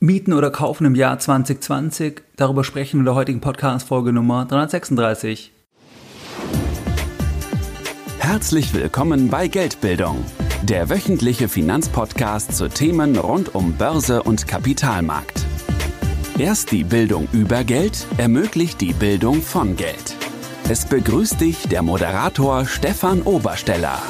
Mieten oder kaufen im Jahr 2020? Darüber sprechen wir in der heutigen Podcast-Folge Nummer 336. Herzlich willkommen bei Geldbildung, der wöchentliche Finanzpodcast zu Themen rund um Börse und Kapitalmarkt. Erst die Bildung über Geld ermöglicht die Bildung von Geld. Es begrüßt dich der Moderator Stefan Obersteller.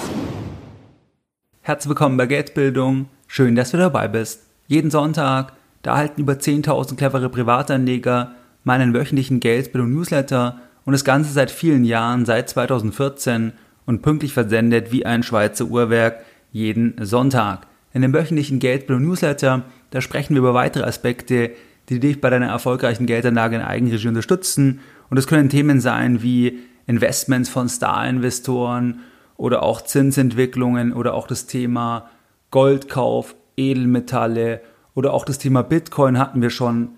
Herzlich willkommen bei Geldbildung. Schön, dass du dabei bist. Jeden Sonntag da erhalten über 10.000 clevere Privatanleger meinen wöchentlichen Geldbildung-Newsletter und das Ganze seit vielen Jahren, seit 2014 und pünktlich versendet wie ein Schweizer Uhrwerk jeden Sonntag. In dem wöchentlichen Geldbildung-Newsletter, da sprechen wir über weitere Aspekte, die dich bei deiner erfolgreichen Geldanlage in Eigenregie unterstützen. Und es können Themen sein wie Investments von Star-Investoren oder auch Zinsentwicklungen oder auch das Thema Goldkauf, Edelmetalle oder auch das Thema Bitcoin hatten wir schon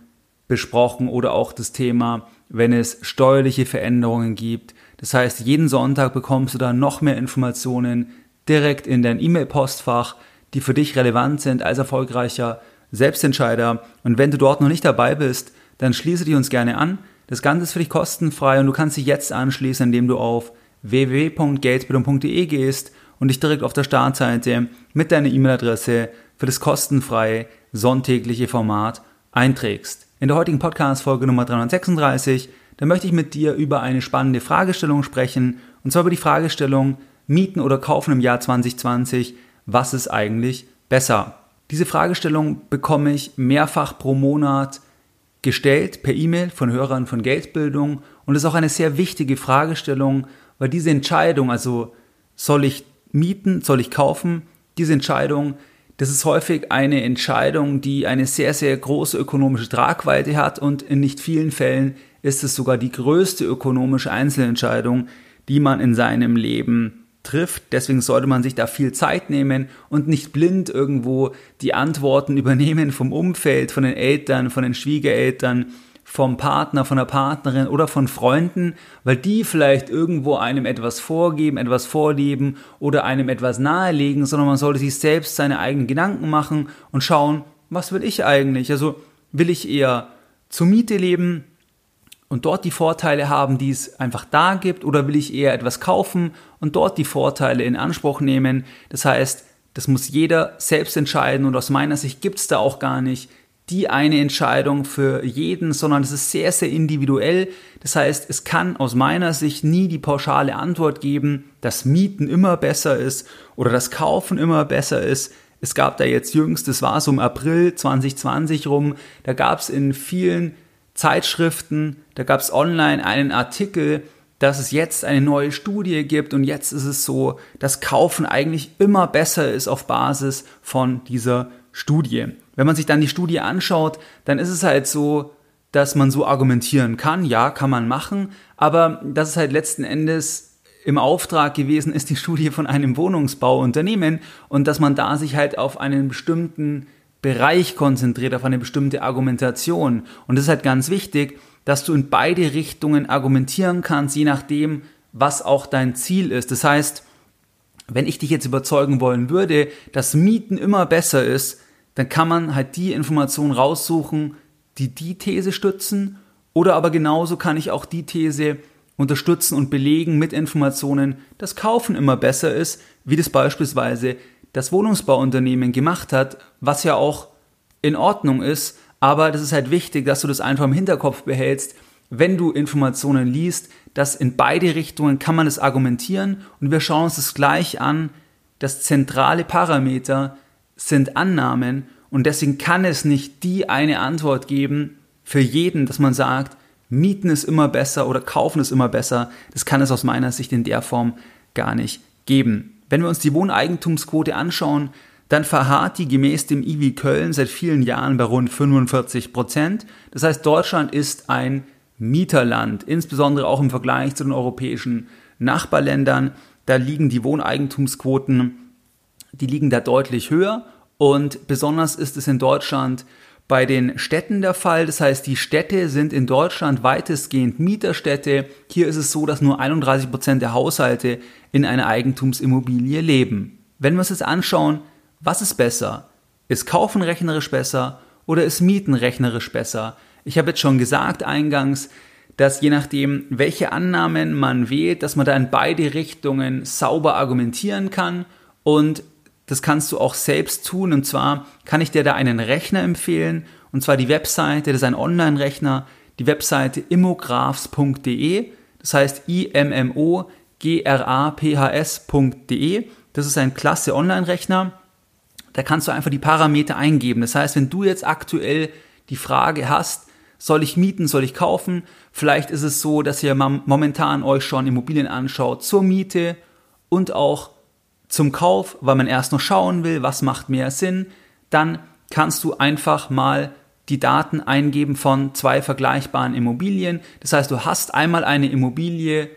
besprochen oder auch das Thema, wenn es steuerliche Veränderungen gibt. Das heißt, jeden Sonntag bekommst du da noch mehr Informationen direkt in dein E-Mail-Postfach, die für dich relevant sind als erfolgreicher Selbstentscheider. Und wenn du dort noch nicht dabei bist, dann schließe dich uns gerne an. Das Ganze ist für dich kostenfrei und du kannst dich jetzt anschließen, indem du auf www.geldbildung.de gehst und dich direkt auf der Startseite mit deiner E-Mail-Adresse für das kostenfreie sonntägliche Format einträgst. In der heutigen Podcast-Folge Nummer 336, da möchte ich mit dir über eine spannende Fragestellung sprechen, und zwar über die Fragestellung Mieten oder Kaufen im Jahr 2020, was ist eigentlich besser? Diese Fragestellung bekomme ich mehrfach pro Monat gestellt per E-Mail von Hörern von Geldbildung und ist auch eine sehr wichtige Fragestellung, weil diese Entscheidung, also soll ich mieten, soll ich kaufen, diese Entscheidung das ist häufig eine Entscheidung, die eine sehr, sehr große ökonomische Tragweite hat und in nicht vielen Fällen ist es sogar die größte ökonomische Einzelentscheidung, die man in seinem Leben trifft. Deswegen sollte man sich da viel Zeit nehmen und nicht blind irgendwo die Antworten übernehmen vom Umfeld, von den Eltern, von den Schwiegereltern, vom Partner, von der Partnerin oder von Freunden, weil die vielleicht irgendwo einem etwas vorgeben, etwas vorleben oder einem etwas nahelegen, sondern man sollte sich selbst seine eigenen Gedanken machen und schauen, was will ich eigentlich? Also will ich eher zur Miete leben und dort die Vorteile haben, die es einfach da gibt, oder will ich eher etwas kaufen und dort die Vorteile in Anspruch nehmen? Das heißt, das muss jeder selbst entscheiden und aus meiner Sicht gibt es da auch gar nicht die eine Entscheidung für jeden, sondern es ist sehr, sehr individuell. Das heißt, es kann aus meiner Sicht nie die pauschale Antwort geben, dass Mieten immer besser ist oder das Kaufen immer besser ist. Es gab da jetzt jüngst, das war so im April 2020 rum, da gab es in vielen Zeitschriften, da gab es online einen Artikel, dass es jetzt eine neue Studie gibt und jetzt ist es so, dass Kaufen eigentlich immer besser ist auf Basis von dieser Studie. Wenn man sich dann die Studie anschaut, dann ist es halt so, dass man so argumentieren kann, ja, kann man machen, aber dass es halt letzten Endes im Auftrag gewesen ist, die Studie von einem Wohnungsbauunternehmen und dass man da sich halt auf einen bestimmten Bereich konzentriert, auf eine bestimmte Argumentation. Und das ist halt ganz wichtig, dass du in beide Richtungen argumentieren kannst, je nachdem, was auch dein Ziel ist. Das heißt, wenn ich dich jetzt überzeugen wollen würde, dass Mieten immer besser ist, dann kann man halt die Informationen raussuchen, die die These stützen. Oder aber genauso kann ich auch die These unterstützen und belegen mit Informationen, dass Kaufen immer besser ist, wie das beispielsweise das Wohnungsbauunternehmen gemacht hat, was ja auch in Ordnung ist. Aber das ist halt wichtig, dass du das einfach im Hinterkopf behältst, wenn du Informationen liest, dass in beide Richtungen kann man es argumentieren und wir schauen uns das gleich an. Das zentrale Parameter sind Annahmen und deswegen kann es nicht die eine Antwort geben für jeden, dass man sagt, Mieten ist immer besser oder Kaufen ist immer besser. Das kann es aus meiner Sicht in der Form gar nicht geben. Wenn wir uns die Wohneigentumsquote anschauen, dann verharrt die gemäß dem IWI Köln seit vielen Jahren bei rund 45 Prozent. Das heißt, Deutschland ist ein Mieterland, insbesondere auch im Vergleich zu den europäischen Nachbarländern. Da liegen die Wohneigentumsquoten die liegen da deutlich höher und besonders ist es in Deutschland bei den Städten der Fall. Das heißt, die Städte sind in Deutschland weitestgehend Mieterstädte. Hier ist es so, dass nur 31 Prozent der Haushalte in einer Eigentumsimmobilie leben. Wenn wir uns jetzt anschauen, was ist besser? Ist Kaufen rechnerisch besser oder ist Mieten rechnerisch besser? Ich habe jetzt schon gesagt eingangs, dass je nachdem, welche Annahmen man wählt, dass man da in beide Richtungen sauber argumentieren kann und das kannst du auch selbst tun. Und zwar kann ich dir da einen Rechner empfehlen, und zwar die Webseite, das ist ein Online-Rechner, die Webseite immographs.de, das heißt I-M-M-O-G-R-A-P-H-S.de. Das ist ein klasse Online-Rechner. Da kannst du einfach die Parameter eingeben. Das heißt, wenn du jetzt aktuell die Frage hast, soll ich mieten, soll ich kaufen? Vielleicht ist es so, dass ihr momentan euch schon Immobilien anschaut zur Miete und auch zum Kauf, weil man erst noch schauen will, was macht mehr Sinn. Dann kannst du einfach mal die Daten eingeben von zwei vergleichbaren Immobilien. Das heißt, du hast einmal eine Immobilie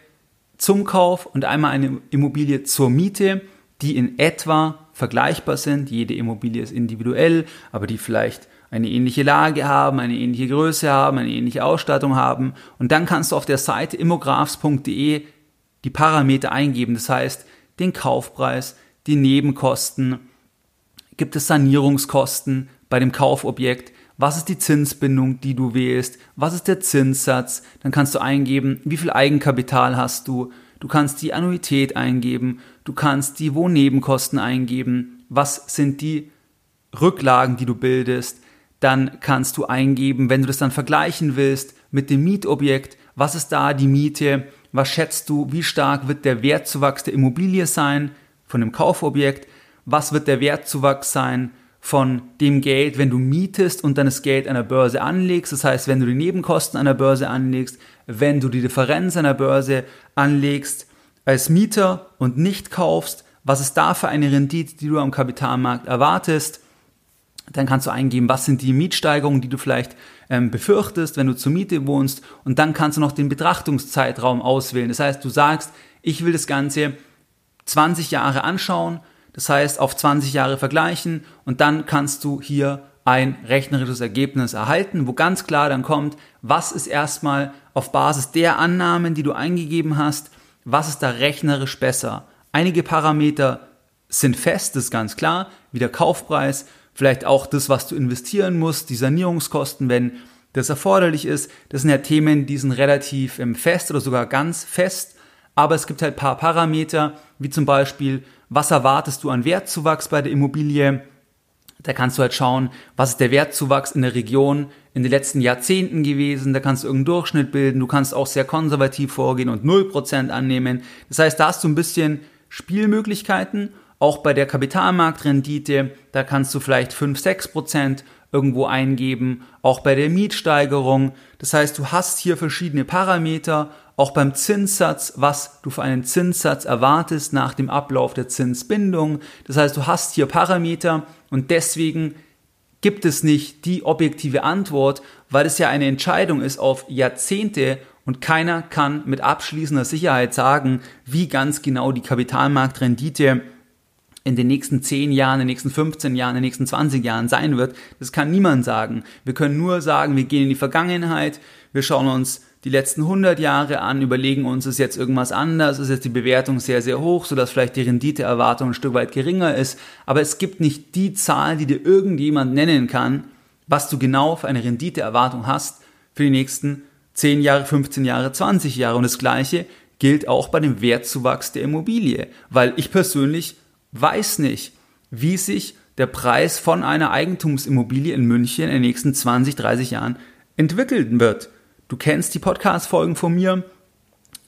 zum Kauf und einmal eine Immobilie zur Miete, die in etwa vergleichbar sind. Jede Immobilie ist individuell, aber die vielleicht eine ähnliche Lage haben, eine ähnliche Größe haben, eine ähnliche Ausstattung haben. Und dann kannst du auf der Seite immographs.de die Parameter eingeben. Das heißt, den Kaufpreis, die Nebenkosten, gibt es Sanierungskosten bei dem Kaufobjekt, was ist die Zinsbindung, die du wählst, was ist der Zinssatz, dann kannst du eingeben, wie viel Eigenkapital hast du, du kannst die Annuität eingeben, du kannst die Wohnnebenkosten eingeben, was sind die Rücklagen, die du bildest, dann kannst du eingeben, wenn du das dann vergleichen willst mit dem Mietobjekt, was ist da die Miete, was schätzt du, wie stark wird der Wertzuwachs der Immobilie sein von dem Kaufobjekt, was wird der Wertzuwachs sein von dem Geld, wenn du mietest und dann das Geld an der Börse anlegst, das heißt, wenn du die Nebenkosten an der Börse anlegst, wenn du die Differenz an der Börse anlegst als Mieter und nicht kaufst, was ist da für eine Rendite, die du am Kapitalmarkt erwartest, dann kannst du eingeben, was sind die Mietsteigerungen, die du vielleicht ähm, befürchtest, wenn du zur Miete wohnst. Und dann kannst du noch den Betrachtungszeitraum auswählen. Das heißt, du sagst, ich will das Ganze 20 Jahre anschauen, das heißt auf 20 Jahre vergleichen und dann kannst du hier ein rechnerisches Ergebnis erhalten, wo ganz klar dann kommt, was ist erstmal auf Basis der Annahmen, die du eingegeben hast, was ist da rechnerisch besser. Einige Parameter sind fest, das ist ganz klar, wie der Kaufpreis, vielleicht auch das, was du investieren musst, die Sanierungskosten, wenn das erforderlich ist. Das sind ja Themen, die sind relativ ähm, fest oder sogar ganz fest. Aber es gibt halt paar Parameter, wie zum Beispiel, was erwartest du an Wertzuwachs bei der Immobilie? Da kannst du halt schauen, was ist der Wertzuwachs in der Region in den letzten Jahrzehnten gewesen. Da kannst du irgendeinen Durchschnitt bilden. Du kannst auch sehr konservativ vorgehen und 0% annehmen. Das heißt, da hast du ein bisschen Spielmöglichkeiten auch bei der Kapitalmarktrendite, da kannst du vielleicht 5, 6 Prozent irgendwo eingeben, auch bei der Mietsteigerung. Das heißt, du hast hier verschiedene Parameter, auch beim Zinssatz, was du für einen Zinssatz erwartest nach dem Ablauf der Zinsbindung. Das heißt, du hast hier Parameter und deswegen gibt es nicht die objektive Antwort, weil es ja eine Entscheidung ist auf Jahrzehnte und keiner kann mit abschließender Sicherheit sagen, wie ganz genau die Kapitalmarktrendite in den nächsten 10 Jahren, in den nächsten 15 Jahren, in den nächsten 20 Jahren sein wird, das kann niemand sagen. Wir können nur sagen, wir gehen in die Vergangenheit, wir schauen uns die letzten 100 Jahre an, überlegen uns, ist jetzt irgendwas anders, ist jetzt die Bewertung sehr, sehr hoch, sodass vielleicht die Renditeerwartung ein Stück weit geringer ist. Aber es gibt nicht die Zahl, die dir irgendjemand nennen kann, was du genau für eine Renditeerwartung hast für die nächsten 10 Jahre, 15 Jahre, 20 Jahre. Und das Gleiche gilt auch bei dem Wertzuwachs der Immobilie. Weil ich persönlich weiß nicht, wie sich der Preis von einer Eigentumsimmobilie in München in den nächsten 20, 30 Jahren entwickeln wird. Du kennst die Podcast-Folgen von mir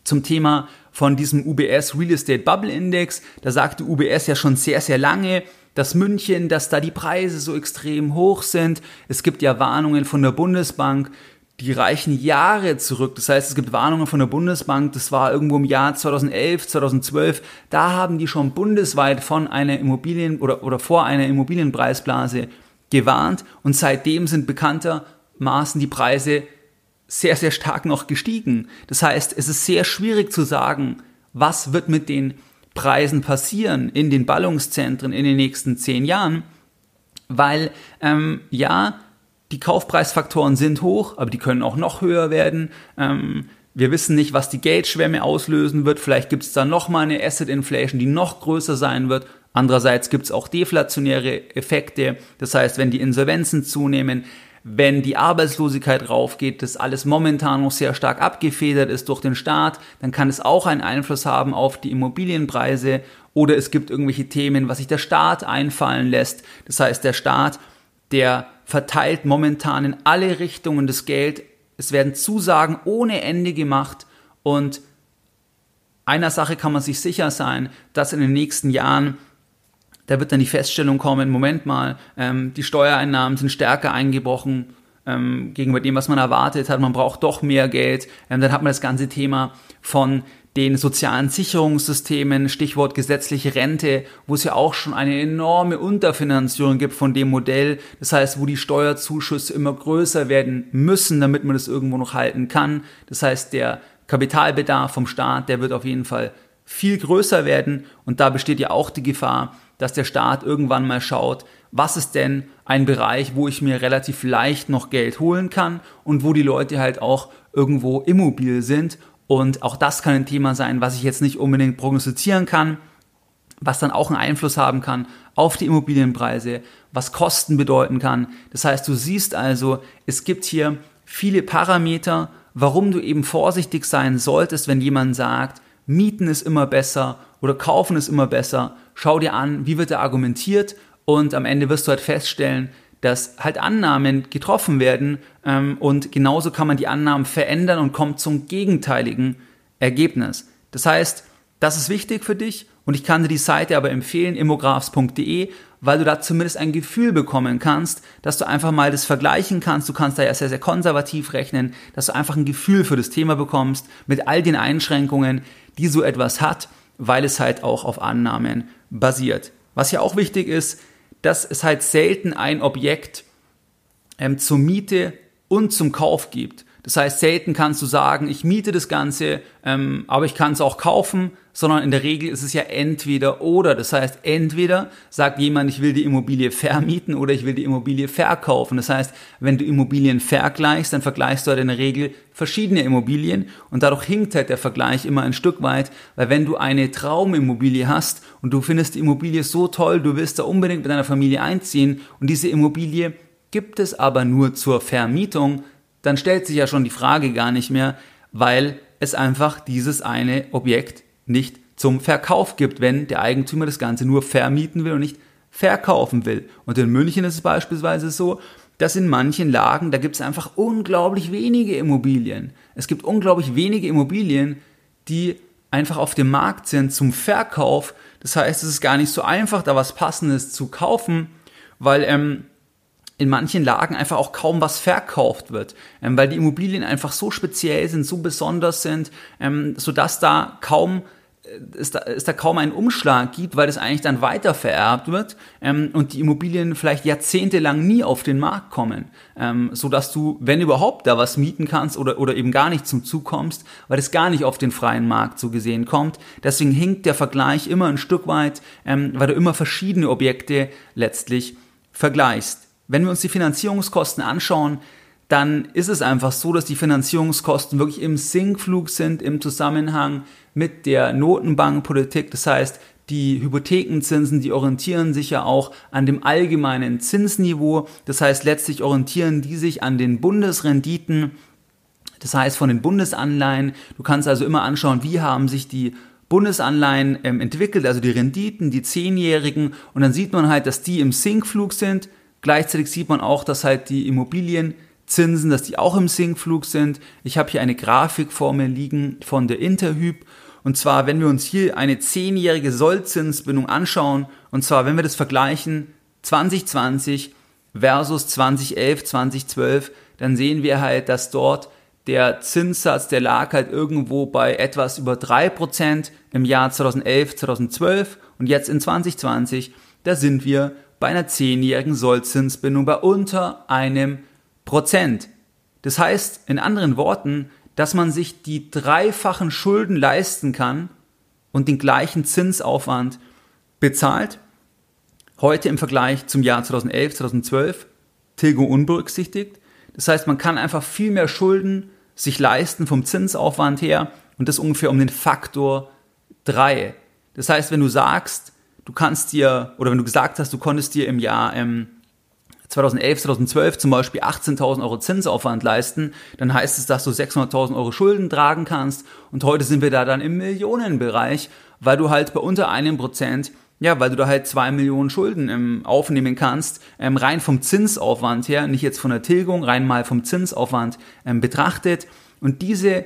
zum Thema von diesem UBS Real Estate Bubble Index. Da sagte UBS ja schon sehr, sehr lange, dass München, dass da die Preise so extrem hoch sind. Es gibt ja Warnungen von der Bundesbank, die reichen Jahre zurück. Das heißt, es gibt Warnungen von der Bundesbank, das war irgendwo im Jahr 2011, 2012. Da haben die schon bundesweit von einer Immobilien- oder, oder vor einer Immobilienpreisblase gewarnt und seitdem sind bekanntermaßen die Preise sehr, sehr stark noch gestiegen. Das heißt, es ist sehr schwierig zu sagen, was wird mit den Preisen passieren in den Ballungszentren in den nächsten zehn Jahren, weil ähm, ja, die Kaufpreisfaktoren sind hoch, aber die können auch noch höher werden. Ähm, wir wissen nicht, was die Geldschwemme auslösen wird. Vielleicht gibt es da nochmal eine Asset Inflation, die noch größer sein wird. Andererseits gibt es auch deflationäre Effekte. Das heißt, wenn die Insolvenzen zunehmen, wenn die Arbeitslosigkeit raufgeht, das alles momentan noch sehr stark abgefedert ist durch den Staat, dann kann es auch einen Einfluss haben auf die Immobilienpreise oder es gibt irgendwelche Themen, was sich der Staat einfallen lässt. Das heißt, der Staat, der verteilt momentan in alle Richtungen das Geld. Es werden Zusagen ohne Ende gemacht und einer Sache kann man sich sicher sein, dass in den nächsten Jahren da wird dann die Feststellung kommen, Moment mal, ähm, die Steuereinnahmen sind stärker eingebrochen ähm, gegenüber dem, was man erwartet hat, man braucht doch mehr Geld. Ähm, dann hat man das ganze Thema von den sozialen Sicherungssystemen, Stichwort gesetzliche Rente, wo es ja auch schon eine enorme Unterfinanzierung gibt von dem Modell. Das heißt, wo die Steuerzuschüsse immer größer werden müssen, damit man das irgendwo noch halten kann. Das heißt, der Kapitalbedarf vom Staat, der wird auf jeden Fall viel größer werden und da besteht ja auch die Gefahr, dass der Staat irgendwann mal schaut, was ist denn ein Bereich, wo ich mir relativ leicht noch Geld holen kann und wo die Leute halt auch irgendwo immobil sind. Und auch das kann ein Thema sein, was ich jetzt nicht unbedingt prognostizieren kann, was dann auch einen Einfluss haben kann auf die Immobilienpreise, was Kosten bedeuten kann. Das heißt, du siehst also, es gibt hier viele Parameter, warum du eben vorsichtig sein solltest, wenn jemand sagt, Mieten ist immer besser oder Kaufen ist immer besser. Schau dir an, wie wird da argumentiert und am Ende wirst du halt feststellen, dass halt Annahmen getroffen werden ähm, und genauso kann man die Annahmen verändern und kommt zum gegenteiligen Ergebnis. Das heißt, das ist wichtig für dich und ich kann dir die Seite aber empfehlen, immographs.de, weil du da zumindest ein Gefühl bekommen kannst, dass du einfach mal das vergleichen kannst. Du kannst da ja sehr, sehr konservativ rechnen, dass du einfach ein Gefühl für das Thema bekommst mit all den Einschränkungen, die so etwas hat, weil es halt auch auf Annahmen basiert. Was ja auch wichtig ist, dass es halt selten ein Objekt ähm, zur Miete und zum Kauf gibt. Das heißt, selten kannst du sagen, ich miete das Ganze, ähm, aber ich kann es auch kaufen, sondern in der Regel ist es ja entweder oder. Das heißt, entweder sagt jemand, ich will die Immobilie vermieten oder ich will die Immobilie verkaufen. Das heißt, wenn du Immobilien vergleichst, dann vergleichst du halt in der Regel verschiedene Immobilien und dadurch hinkt halt der Vergleich immer ein Stück weit, weil wenn du eine Traumimmobilie hast und du findest die Immobilie so toll, du willst da unbedingt mit deiner Familie einziehen und diese Immobilie gibt es aber nur zur Vermietung, dann stellt sich ja schon die Frage gar nicht mehr, weil es einfach dieses eine Objekt nicht zum Verkauf gibt, wenn der Eigentümer das Ganze nur vermieten will und nicht verkaufen will. Und in München ist es beispielsweise so, dass in manchen Lagen, da gibt es einfach unglaublich wenige Immobilien. Es gibt unglaublich wenige Immobilien, die einfach auf dem Markt sind zum Verkauf. Das heißt, es ist gar nicht so einfach, da was Passendes zu kaufen, weil ähm, in manchen Lagen einfach auch kaum was verkauft wird, ähm, weil die Immobilien einfach so speziell sind, so besonders sind, ähm, sodass da kaum äh, es da, es da kaum einen Umschlag gibt, weil das eigentlich dann weiter vererbt wird ähm, und die Immobilien vielleicht jahrzehntelang nie auf den Markt kommen, ähm, so dass du, wenn überhaupt, da was mieten kannst oder, oder eben gar nicht zum Zug kommst, weil es gar nicht auf den freien Markt so gesehen kommt. Deswegen hinkt der Vergleich immer ein Stück weit, ähm, weil du immer verschiedene Objekte letztlich vergleichst. Wenn wir uns die Finanzierungskosten anschauen, dann ist es einfach so, dass die Finanzierungskosten wirklich im Sinkflug sind im Zusammenhang mit der Notenbankpolitik. Das heißt, die Hypothekenzinsen, die orientieren sich ja auch an dem allgemeinen Zinsniveau. Das heißt, letztlich orientieren die sich an den Bundesrenditen. Das heißt, von den Bundesanleihen. Du kannst also immer anschauen, wie haben sich die Bundesanleihen ähm, entwickelt, also die Renditen, die Zehnjährigen. Und dann sieht man halt, dass die im Sinkflug sind. Gleichzeitig sieht man auch, dass halt die Immobilienzinsen, dass die auch im Sinkflug sind. Ich habe hier eine Grafik vor mir liegen von der Interhyp. Und zwar, wenn wir uns hier eine zehnjährige Sollzinsbindung anschauen, und zwar, wenn wir das vergleichen 2020 versus 2011, 2012, dann sehen wir halt, dass dort der Zinssatz, der lag halt irgendwo bei etwas über drei Prozent im Jahr 2011, 2012 und jetzt in 2020, da sind wir bei einer zehnjährigen Sollzinsbindung bei unter einem Prozent. Das heißt, in anderen Worten, dass man sich die dreifachen Schulden leisten kann und den gleichen Zinsaufwand bezahlt. Heute im Vergleich zum Jahr 2011, 2012, Tilgung unberücksichtigt. Das heißt, man kann einfach viel mehr Schulden sich leisten vom Zinsaufwand her und das ungefähr um den Faktor 3. Das heißt, wenn du sagst, du kannst dir, oder wenn du gesagt hast, du konntest dir im Jahr ähm, 2011, 2012 zum Beispiel 18.000 Euro Zinsaufwand leisten, dann heißt es, dass du 600.000 Euro Schulden tragen kannst und heute sind wir da dann im Millionenbereich, weil du halt bei unter einem Prozent ja, weil du da halt zwei Millionen Schulden ähm, aufnehmen kannst, ähm, rein vom Zinsaufwand her, nicht jetzt von der Tilgung, rein mal vom Zinsaufwand ähm, betrachtet. Und diese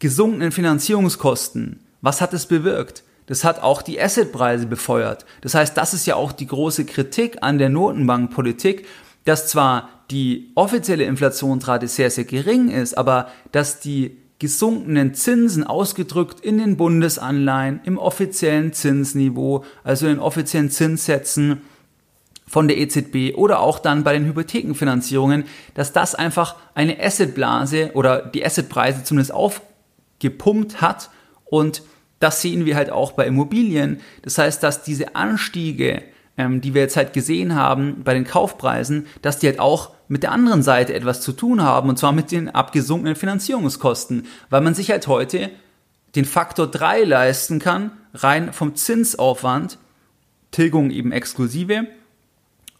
gesunkenen Finanzierungskosten, was hat es bewirkt? Das hat auch die Assetpreise befeuert. Das heißt, das ist ja auch die große Kritik an der Notenbankpolitik, dass zwar die offizielle Inflationsrate sehr, sehr gering ist, aber dass die gesunkenen Zinsen ausgedrückt in den Bundesanleihen, im offiziellen Zinsniveau, also in den offiziellen Zinssätzen von der EZB oder auch dann bei den Hypothekenfinanzierungen, dass das einfach eine Assetblase oder die Assetpreise zumindest aufgepumpt hat und das sehen wir halt auch bei Immobilien. Das heißt, dass diese Anstiege, ähm, die wir jetzt halt gesehen haben bei den Kaufpreisen, dass die halt auch mit der anderen Seite etwas zu tun haben, und zwar mit den abgesunkenen Finanzierungskosten, weil man sich halt heute den Faktor 3 leisten kann, rein vom Zinsaufwand, Tilgung eben exklusive.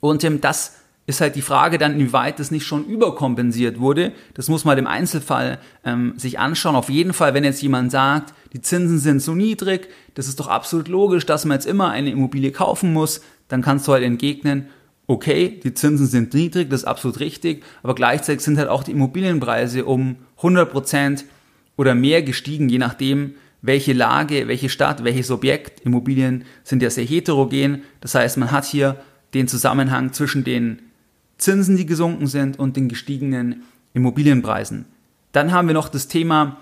Und ähm, das ist halt die Frage dann, inwieweit das nicht schon überkompensiert wurde. Das muss man im Einzelfall ähm, sich anschauen. Auf jeden Fall, wenn jetzt jemand sagt, die Zinsen sind so niedrig, das ist doch absolut logisch, dass man jetzt immer eine Immobilie kaufen muss, dann kannst du halt entgegnen, okay, die Zinsen sind niedrig, das ist absolut richtig, aber gleichzeitig sind halt auch die Immobilienpreise um 100 Prozent oder mehr gestiegen, je nachdem, welche Lage, welche Stadt, welches Objekt. Immobilien sind ja sehr heterogen. Das heißt, man hat hier den Zusammenhang zwischen den Zinsen, die gesunken sind und den gestiegenen Immobilienpreisen. Dann haben wir noch das Thema,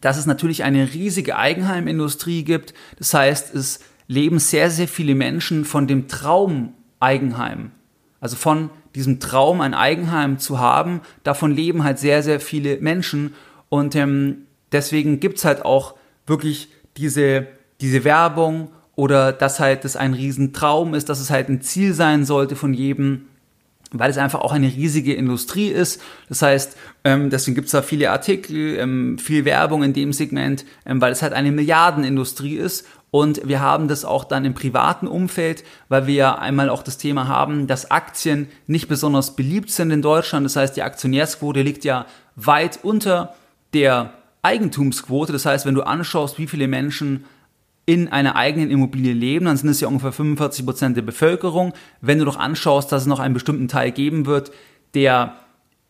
dass es natürlich eine riesige Eigenheimindustrie gibt. Das heißt, es leben sehr, sehr viele Menschen von dem Traum Eigenheim. Also von diesem Traum, ein Eigenheim zu haben, davon leben halt sehr, sehr viele Menschen. Und ähm, deswegen gibt's halt auch wirklich diese, diese Werbung oder dass halt das ein Riesentraum ist, dass es halt ein Ziel sein sollte von jedem weil es einfach auch eine riesige Industrie ist. Das heißt, ähm, deswegen gibt es da viele Artikel, ähm, viel Werbung in dem Segment, ähm, weil es halt eine Milliardenindustrie ist. Und wir haben das auch dann im privaten Umfeld, weil wir ja einmal auch das Thema haben, dass Aktien nicht besonders beliebt sind in Deutschland. Das heißt, die Aktionärsquote liegt ja weit unter der Eigentumsquote. Das heißt, wenn du anschaust, wie viele Menschen in einer eigenen Immobilie leben, dann sind es ja ungefähr 45 Prozent der Bevölkerung. Wenn du doch anschaust, dass es noch einen bestimmten Teil geben wird, der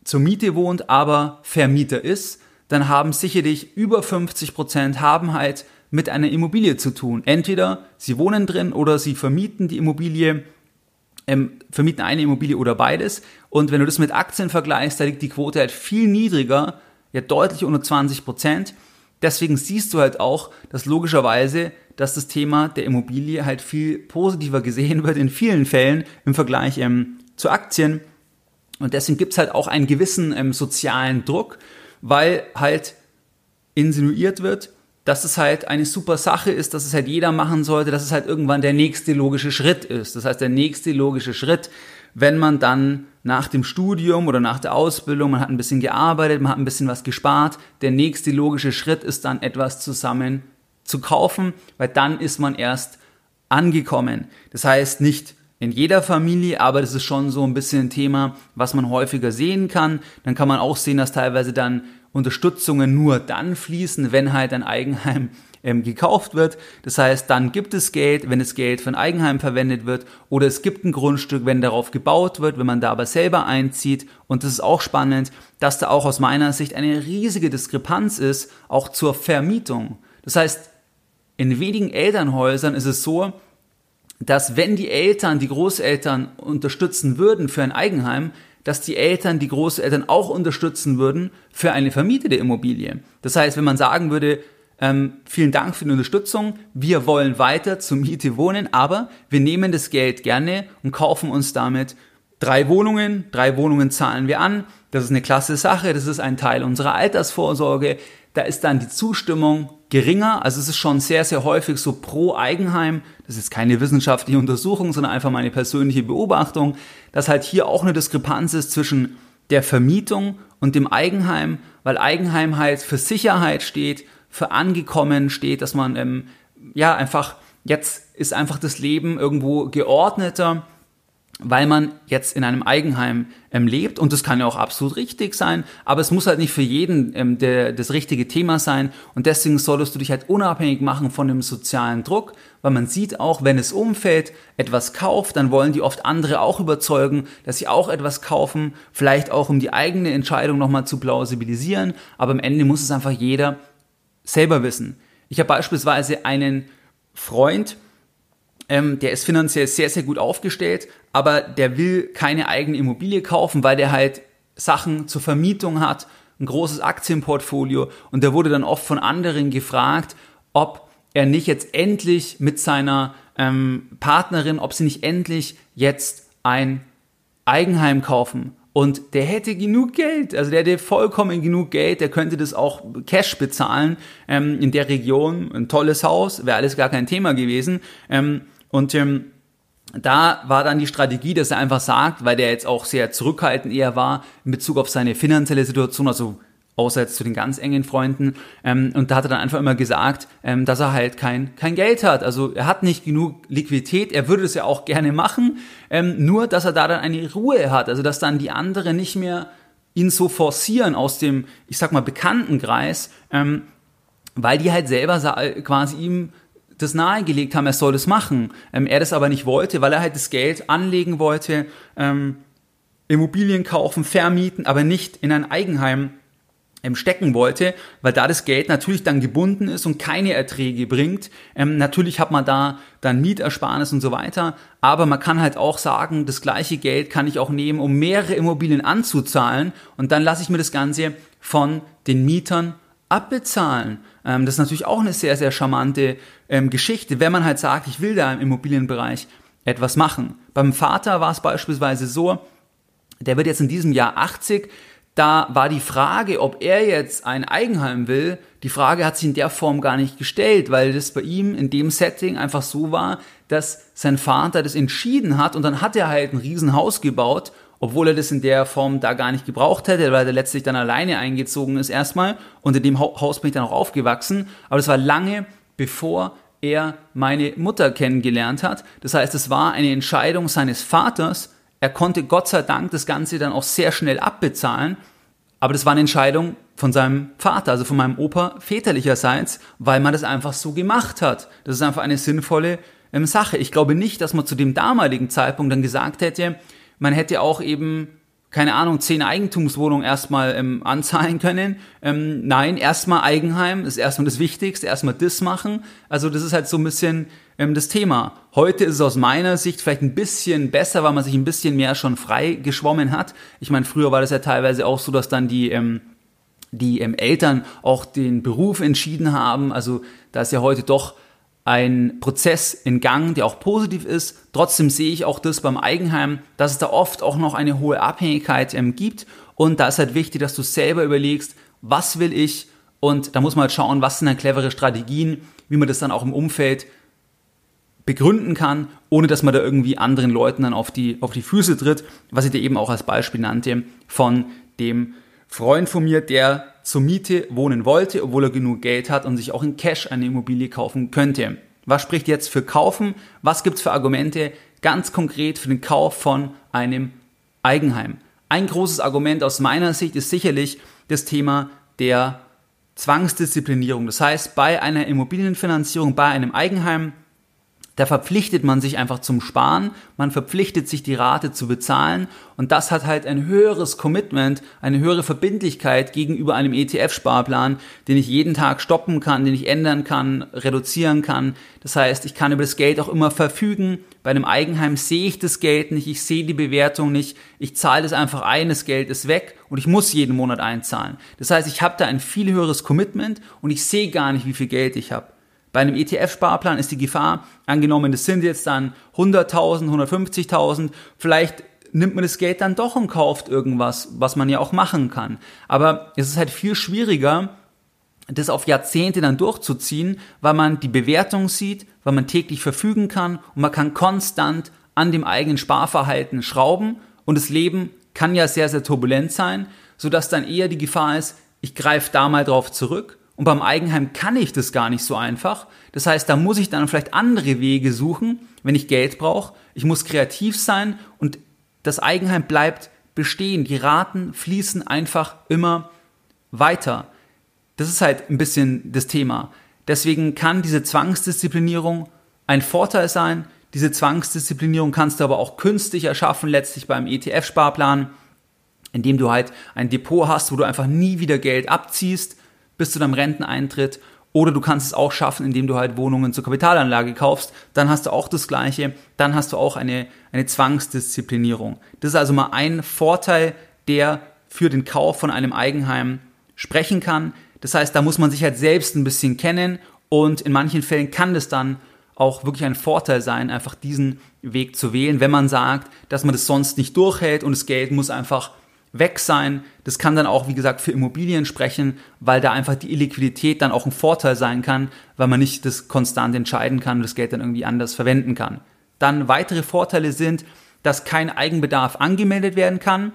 zur Miete wohnt, aber Vermieter ist, dann haben sicherlich über 50 Prozent haben halt mit einer Immobilie zu tun. Entweder sie wohnen drin oder sie vermieten die Immobilie, ähm, vermieten eine Immobilie oder beides. Und wenn du das mit Aktien vergleichst, da liegt die Quote halt viel niedriger, ja deutlich unter 20 Prozent. Deswegen siehst du halt auch, dass logischerweise dass das Thema der Immobilie halt viel positiver gesehen wird in vielen Fällen im Vergleich ähm, zu Aktien. Und deswegen gibt es halt auch einen gewissen ähm, sozialen Druck, weil halt insinuiert wird, dass es halt eine super Sache ist, dass es halt jeder machen sollte, dass es halt irgendwann der nächste logische Schritt ist. Das heißt, der nächste logische Schritt, wenn man dann nach dem Studium oder nach der Ausbildung, man hat ein bisschen gearbeitet, man hat ein bisschen was gespart, der nächste logische Schritt ist dann etwas zusammen zu kaufen, weil dann ist man erst angekommen. Das heißt nicht in jeder Familie, aber das ist schon so ein bisschen ein Thema, was man häufiger sehen kann. Dann kann man auch sehen, dass teilweise dann Unterstützungen nur dann fließen, wenn halt ein Eigenheim ähm, gekauft wird. Das heißt, dann gibt es Geld, wenn das Geld für ein Eigenheim verwendet wird, oder es gibt ein Grundstück, wenn darauf gebaut wird, wenn man da aber selber einzieht. Und das ist auch spannend, dass da auch aus meiner Sicht eine riesige Diskrepanz ist, auch zur Vermietung. Das heißt, in wenigen Elternhäusern ist es so, dass wenn die Eltern die Großeltern unterstützen würden für ein Eigenheim, dass die Eltern die Großeltern auch unterstützen würden für eine vermietete Immobilie. Das heißt, wenn man sagen würde, ähm, vielen Dank für die Unterstützung, wir wollen weiter zur Miete wohnen, aber wir nehmen das Geld gerne und kaufen uns damit drei Wohnungen, drei Wohnungen zahlen wir an, das ist eine klasse Sache, das ist ein Teil unserer Altersvorsorge, da ist dann die Zustimmung geringer. Also es ist schon sehr, sehr häufig so pro Eigenheim. Das ist keine wissenschaftliche Untersuchung, sondern einfach meine persönliche Beobachtung, dass halt hier auch eine Diskrepanz ist zwischen der Vermietung und dem Eigenheim, weil Eigenheim halt für Sicherheit steht, für angekommen steht, dass man ähm, ja einfach jetzt ist einfach das Leben irgendwo geordneter weil man jetzt in einem Eigenheim ähm, lebt. Und das kann ja auch absolut richtig sein, aber es muss halt nicht für jeden ähm, der, das richtige Thema sein. Und deswegen solltest du dich halt unabhängig machen von dem sozialen Druck, weil man sieht auch, wenn das Umfeld etwas kauft, dann wollen die oft andere auch überzeugen, dass sie auch etwas kaufen, vielleicht auch um die eigene Entscheidung nochmal zu plausibilisieren, aber am Ende muss es einfach jeder selber wissen. Ich habe beispielsweise einen Freund, ähm, der ist finanziell sehr, sehr gut aufgestellt, aber der will keine eigene Immobilie kaufen, weil der halt Sachen zur Vermietung hat, ein großes Aktienportfolio. Und der wurde dann oft von anderen gefragt, ob er nicht jetzt endlich mit seiner ähm, Partnerin, ob sie nicht endlich jetzt ein Eigenheim kaufen. Und der hätte genug Geld, also der hätte vollkommen genug Geld, der könnte das auch Cash bezahlen ähm, in der Region, ein tolles Haus, wäre alles gar kein Thema gewesen. Ähm, und ähm, da war dann die Strategie, dass er einfach sagt, weil der jetzt auch sehr zurückhaltend eher war in Bezug auf seine finanzielle Situation, also außer jetzt zu den ganz engen Freunden. Ähm, und da hat er dann einfach immer gesagt, ähm, dass er halt kein, kein Geld hat. Also er hat nicht genug Liquidität, er würde es ja auch gerne machen, ähm, nur dass er da dann eine Ruhe hat, also dass dann die anderen nicht mehr ihn so forcieren aus dem, ich sag mal, Bekanntenkreis, ähm, weil die halt selber quasi ihm das nahegelegt haben, er soll das machen. Ähm, er das aber nicht wollte, weil er halt das Geld anlegen wollte, ähm, Immobilien kaufen, vermieten, aber nicht in ein Eigenheim ähm, stecken wollte, weil da das Geld natürlich dann gebunden ist und keine Erträge bringt. Ähm, natürlich hat man da dann Mietersparnis und so weiter, aber man kann halt auch sagen, das gleiche Geld kann ich auch nehmen, um mehrere Immobilien anzuzahlen und dann lasse ich mir das Ganze von den Mietern abbezahlen. Ähm, das ist natürlich auch eine sehr, sehr charmante ähm, Geschichte, wenn man halt sagt, ich will da im Immobilienbereich etwas machen. Beim Vater war es beispielsweise so, der wird jetzt in diesem Jahr 80, da war die Frage, ob er jetzt ein Eigenheim will, die Frage hat sich in der Form gar nicht gestellt, weil das bei ihm in dem Setting einfach so war, dass sein Vater das entschieden hat und dann hat er halt ein Riesenhaus gebaut obwohl er das in der Form da gar nicht gebraucht hätte, weil er letztlich dann alleine eingezogen ist erstmal und in dem Haus bin ich dann auch aufgewachsen. Aber das war lange bevor er meine Mutter kennengelernt hat. Das heißt, es war eine Entscheidung seines Vaters. Er konnte Gott sei Dank das Ganze dann auch sehr schnell abbezahlen. Aber das war eine Entscheidung von seinem Vater, also von meinem Opa väterlicherseits, weil man das einfach so gemacht hat. Das ist einfach eine sinnvolle ähm, Sache. Ich glaube nicht, dass man zu dem damaligen Zeitpunkt dann gesagt hätte, man hätte auch eben keine Ahnung, zehn Eigentumswohnungen erstmal ähm, anzahlen können. Ähm, nein, erstmal Eigenheim ist erstmal das Wichtigste, erstmal das machen. Also das ist halt so ein bisschen ähm, das Thema. Heute ist es aus meiner Sicht vielleicht ein bisschen besser, weil man sich ein bisschen mehr schon frei geschwommen hat. Ich meine, früher war das ja teilweise auch so, dass dann die ähm, die ähm, Eltern auch den Beruf entschieden haben. Also da ist ja heute doch ein Prozess in Gang, der auch positiv ist. Trotzdem sehe ich auch das beim Eigenheim, dass es da oft auch noch eine hohe Abhängigkeit ähm, gibt. Und da ist halt wichtig, dass du selber überlegst, was will ich? Und da muss man halt schauen, was sind dann clevere Strategien, wie man das dann auch im Umfeld begründen kann, ohne dass man da irgendwie anderen Leuten dann auf die, auf die Füße tritt, was ich dir eben auch als Beispiel nannte von dem Freund von mir, der zur Miete wohnen wollte, obwohl er genug Geld hat und sich auch in Cash eine Immobilie kaufen könnte. Was spricht jetzt für Kaufen? Was gibt's für Argumente ganz konkret für den Kauf von einem Eigenheim? Ein großes Argument aus meiner Sicht ist sicherlich das Thema der Zwangsdisziplinierung. Das heißt, bei einer Immobilienfinanzierung, bei einem Eigenheim da verpflichtet man sich einfach zum Sparen, man verpflichtet sich die Rate zu bezahlen und das hat halt ein höheres Commitment, eine höhere Verbindlichkeit gegenüber einem ETF-Sparplan, den ich jeden Tag stoppen kann, den ich ändern kann, reduzieren kann. Das heißt, ich kann über das Geld auch immer verfügen. Bei einem Eigenheim sehe ich das Geld nicht, ich sehe die Bewertung nicht, ich zahle es einfach ein, das Geld ist weg und ich muss jeden Monat einzahlen. Das heißt, ich habe da ein viel höheres Commitment und ich sehe gar nicht, wie viel Geld ich habe. Bei einem ETF-Sparplan ist die Gefahr, angenommen, das sind jetzt dann 100.000, 150.000, vielleicht nimmt man das Geld dann doch und kauft irgendwas, was man ja auch machen kann. Aber es ist halt viel schwieriger, das auf Jahrzehnte dann durchzuziehen, weil man die Bewertung sieht, weil man täglich verfügen kann und man kann konstant an dem eigenen Sparverhalten schrauben. Und das Leben kann ja sehr, sehr turbulent sein, sodass dann eher die Gefahr ist, ich greife da mal drauf zurück Und beim Eigenheim kann ich das gar nicht so einfach. Das heißt, da muss ich dann vielleicht andere Wege suchen, wenn ich Geld brauche. Ich muss kreativ sein und das Eigenheim bleibt bestehen. Die Raten fließen einfach immer weiter. Das ist halt ein bisschen das Thema. Deswegen kann diese Zwangsdisziplinierung ein Vorteil sein. Diese Zwangsdisziplinierung kannst du aber auch künstlich erschaffen, letztlich beim ETF-Sparplan, indem du halt ein Depot hast, wo du einfach nie wieder Geld abziehst bis zu deinem Renteneintritt. Oder du kannst es auch schaffen, indem du halt Wohnungen zur Kapitalanlage kaufst. Dann hast du auch das Gleiche. Dann hast du auch eine, eine Zwangsdisziplinierung. Das ist also mal ein Vorteil, der für den Kauf von einem Eigenheim sprechen kann. Das heißt, da muss man sich halt selbst ein bisschen kennen und in manchen Fällen kann das dann auch wirklich ein Vorteil sein, einfach diesen Weg zu wählen, wenn man sagt, dass man das sonst nicht durchhält und das Geld muss einfach weg sein. Das kann dann auch, wie gesagt, für Immobilien sprechen, weil da einfach die Illiquidität dann auch ein Vorteil sein kann, weil man nicht das konstant entscheiden kann und das Geld dann irgendwie anders verwenden kann. Dann weitere Vorteile sind, dass kein Eigenbedarf angemeldet werden kann.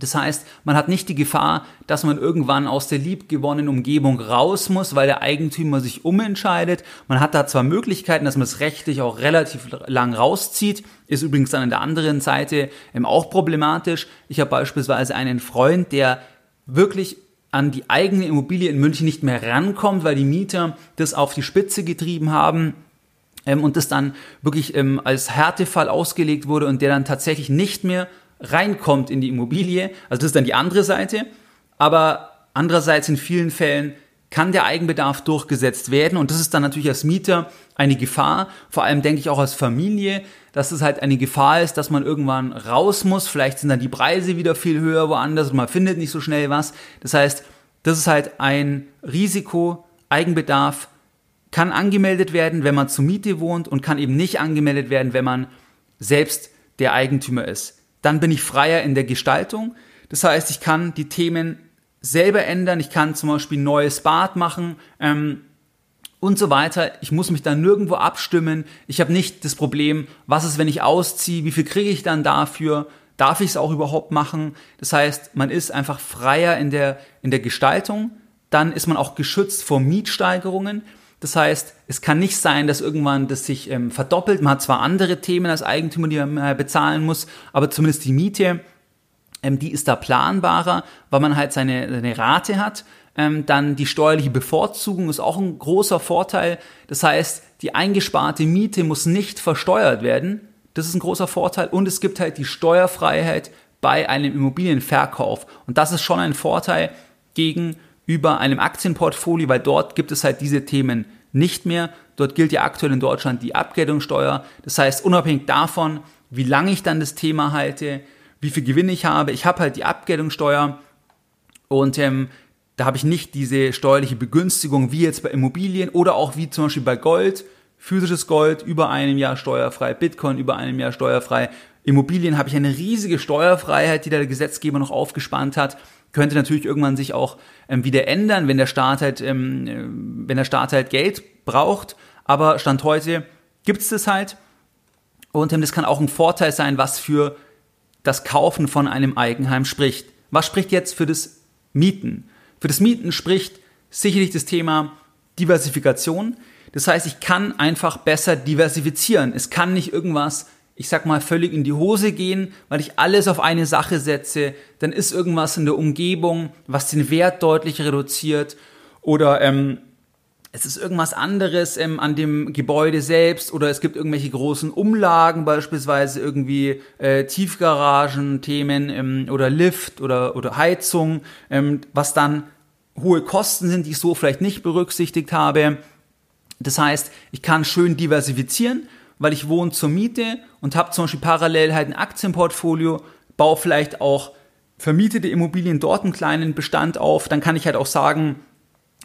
Das heißt, man hat nicht die Gefahr, dass man irgendwann aus der liebgewonnenen Umgebung raus muss, weil der Eigentümer sich umentscheidet. Man hat da zwar Möglichkeiten, dass man es rechtlich auch relativ lang rauszieht, ist übrigens dann an der anderen Seite ähm, auch problematisch. Ich habe beispielsweise einen Freund, der wirklich an die eigene Immobilie in München nicht mehr rankommt, weil die Mieter das auf die Spitze getrieben haben ähm, und das dann wirklich ähm, als Härtefall ausgelegt wurde und der dann tatsächlich nicht mehr reinkommt in die Immobilie. Also das ist dann die andere Seite. Aber andererseits in vielen Fällen kann der Eigenbedarf durchgesetzt werden und das ist dann natürlich als Mieter eine Gefahr, vor allem denke ich auch als Familie, dass es halt eine Gefahr ist, dass man irgendwann raus muss, vielleicht sind dann die Preise wieder viel höher woanders und man findet nicht so schnell was. Das heißt, das ist halt ein Risiko, Eigenbedarf kann angemeldet werden, wenn man zur Miete wohnt und kann eben nicht angemeldet werden, wenn man selbst der Eigentümer ist. Dann bin ich freier in der Gestaltung. Das heißt, ich kann die Themen selber ändern. Ich kann zum Beispiel ein neues Bad machen ähm, und so weiter. Ich muss mich dann nirgendwo abstimmen. Ich habe nicht das Problem, was ist, wenn ich ausziehe, wie viel kriege ich dann dafür? Darf ich es auch überhaupt machen? Das heißt, man ist einfach freier in der, in der Gestaltung. Dann ist man auch geschützt vor Mietsteigerungen. Das heißt, es kann nicht sein, dass irgendwann das sich ähm, verdoppelt. Man hat zwar andere Themen als Eigentümer, die man äh, bezahlen muss, aber zumindest die Miete, ähm, die ist da planbarer, weil man halt seine, seine Rate hat. Ähm, dann die steuerliche Bevorzugung ist auch ein großer Vorteil. Das heißt, die eingesparte Miete muss nicht versteuert werden. Das ist ein großer Vorteil. Und es gibt halt die Steuerfreiheit bei einem Immobilienverkauf. Und das ist schon ein Vorteil gegen über einem Aktienportfolio, weil dort gibt es halt diese Themen nicht mehr. Dort gilt ja aktuell in Deutschland die Abgeltungssteuer. Das heißt, unabhängig davon, wie lange ich dann das Thema halte, wie viel Gewinn ich habe, ich habe halt die Abgeltungssteuer und ähm, da habe ich nicht diese steuerliche Begünstigung wie jetzt bei Immobilien oder auch wie zum Beispiel bei Gold. Physisches Gold über einem Jahr steuerfrei, Bitcoin über einem Jahr steuerfrei. Immobilien habe ich eine riesige Steuerfreiheit, die der Gesetzgeber noch aufgespannt hat könnte natürlich irgendwann sich auch ähm, wieder ändern, wenn der Staat halt, ähm, äh, wenn der Staat halt Geld braucht. Aber Stand heute gibt es das halt. Und ähm, das kann auch ein Vorteil sein, was für das Kaufen von einem Eigenheim spricht. Was spricht jetzt für das Mieten? Für das Mieten spricht sicherlich das Thema Diversifikation. Das heißt, ich kann einfach besser diversifizieren. Es kann nicht irgendwas ich sag mal, völlig in die Hose gehen, weil ich alles auf eine Sache setze, dann ist irgendwas in der Umgebung, was den Wert deutlich reduziert oder ähm, es ist irgendwas anderes ähm, an dem Gebäude selbst oder es gibt irgendwelche großen Umlagen, beispielsweise irgendwie äh, Tiefgaragen-Themen ähm, oder Lift oder, oder Heizung, ähm, was dann hohe Kosten sind, die ich so vielleicht nicht berücksichtigt habe. Das heißt, ich kann schön diversifizieren weil ich wohne zur Miete und habe zum Beispiel parallel halt ein Aktienportfolio, baue vielleicht auch vermietete Immobilien dort einen kleinen Bestand auf, dann kann ich halt auch sagen,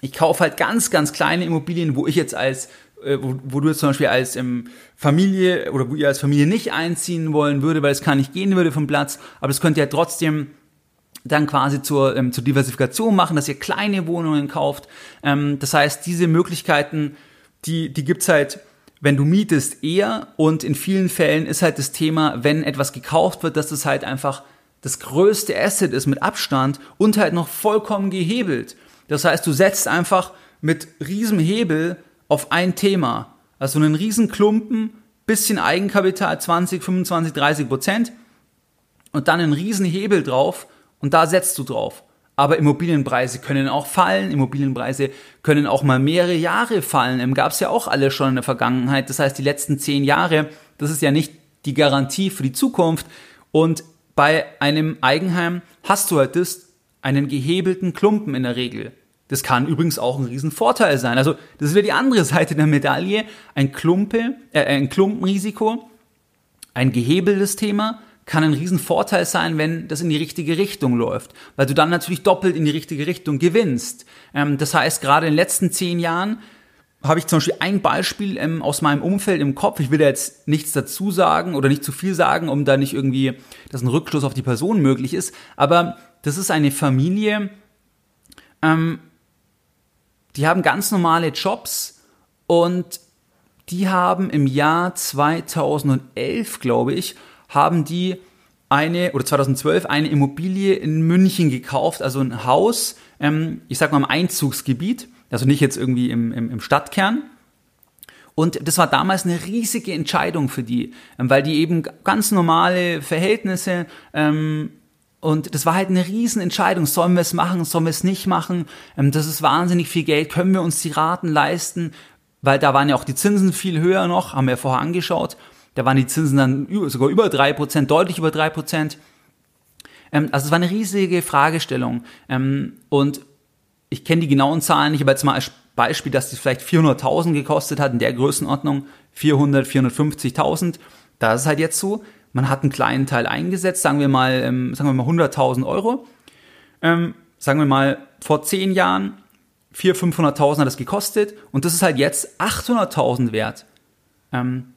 ich kaufe halt ganz, ganz kleine Immobilien, wo ich jetzt als, äh, wo, wo du jetzt zum Beispiel als Familie oder wo ihr als Familie nicht einziehen wollen würde, weil es gar nicht gehen würde vom Platz, aber das könnt ihr ja trotzdem dann quasi zur, ähm, zur Diversifikation machen, dass ihr kleine Wohnungen kauft. Ähm, das heißt, diese Möglichkeiten, die, die gibt's halt wenn du mietest, eher. Und in vielen Fällen ist halt das Thema, wenn etwas gekauft wird, dass das halt einfach das größte Asset ist mit Abstand und halt noch vollkommen gehebelt. Das heißt, du setzt einfach mit riesem Hebel auf ein Thema. Also einen riesen Klumpen, bisschen Eigenkapital, 20, 25, 30 Prozent und dann einen riesen Hebel drauf und da setzt du drauf. Aber Immobilienpreise können auch fallen, Immobilienpreise können auch mal mehrere Jahre fallen. Ähm, Gab es ja auch alle schon in der Vergangenheit. Das heißt, die letzten zehn Jahre, das ist ja nicht die Garantie für die Zukunft. Und bei einem Eigenheim hast du halt das, einen gehebelten Klumpen in der Regel. Das kann übrigens auch ein Riesenvorteil sein. Also das wäre die andere Seite der Medaille. Ein Klumpe, äh, ein Klumpenrisiko, ein gehebeltes Thema kann ein Riesenvorteil sein, wenn das in die richtige Richtung läuft, weil du dann natürlich doppelt in die richtige Richtung gewinnst. Ähm, das heißt, gerade in den letzten zehn Jahren habe ich zum Beispiel ein Beispiel ähm, aus meinem Umfeld im Kopf. Ich will da jetzt nichts dazu sagen oder nicht zu viel sagen, um da nicht irgendwie, dass ein Rückschluss auf die Person möglich ist. Aber das ist eine Familie, ähm, die haben ganz normale Jobs und die haben im Jahr 2011, glaube ich, haben die eine, oder 2012, eine Immobilie in München gekauft, also ein Haus, ähm, ich sag mal im Einzugsgebiet, also nicht jetzt irgendwie im, im, im Stadtkern. Und das war damals eine riesige Entscheidung für die, ähm, weil die eben ganz normale Verhältnisse ähm, und das war halt eine Riesenentscheidung. Sollen wir es machen? Sollen wir es nicht machen? Ähm, das ist wahnsinnig viel Geld. Können wir uns die Raten leisten? Weil da waren ja auch die Zinsen viel höher noch, haben wir vorher angeschaut. Da waren die Zinsen dann sogar über drei Prozent, deutlich über drei Prozent. Ähm, also es war eine riesige Fragestellung. Ähm, und ich kenne die genauen Zahlen nicht, aber jetzt mal als Beispiel, dass die vielleicht 400.000 gekostet hat, in der Größenordnung 400, 450.000. Da ist es halt jetzt so, man hat einen kleinen Teil eingesetzt, sagen wir mal, ähm, sagen wir mal 100.000 Euro. Sagen wir mal, vor zehn Jahren 400.000, 500.000 hat das gekostet und das ist halt jetzt 800.000 wert. Ähm,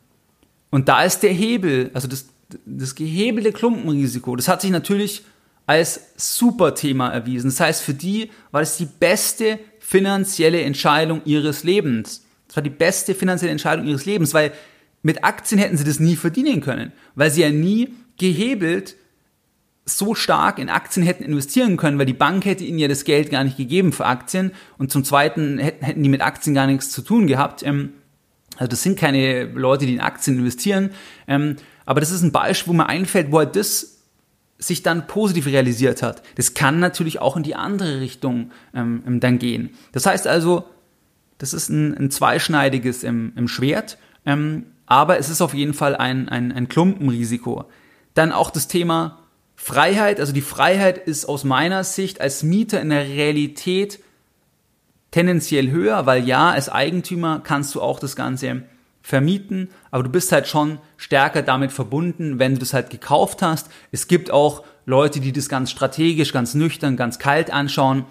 und da ist der Hebel, also das, das gehebelte Klumpenrisiko, das hat sich natürlich als super Thema erwiesen. Das heißt, für die war das die beste finanzielle Entscheidung ihres Lebens. Das war die beste finanzielle Entscheidung ihres Lebens, weil mit Aktien hätten sie das nie verdienen können, weil sie ja nie gehebelt so stark in Aktien hätten investieren können, weil die Bank hätte ihnen ja das Geld gar nicht gegeben für Aktien und zum Zweiten hätten, hätten die mit Aktien gar nichts zu tun gehabt. Ähm, also das sind keine Leute, die in Aktien investieren, ähm, aber das ist ein Beispiel, wo mir einfällt, wo er das sich dann positiv realisiert hat. Das kann natürlich auch in die andere Richtung ähm, dann gehen. Das heißt also, das ist ein, ein zweischneidiges im, im Schwert. Ähm, aber es ist auf jeden Fall ein, ein, ein Klumpenrisiko. Dann auch das Thema Freiheit, also die Freiheit ist aus meiner Sicht als Mieter in der Realität tendenziell höher, weil ja, als Eigentümer kannst du auch das Ganze vermieten, aber du bist halt schon stärker damit verbunden, wenn du das halt gekauft hast. Es gibt auch Leute, die das ganz strategisch, ganz nüchtern, ganz kalt anschauen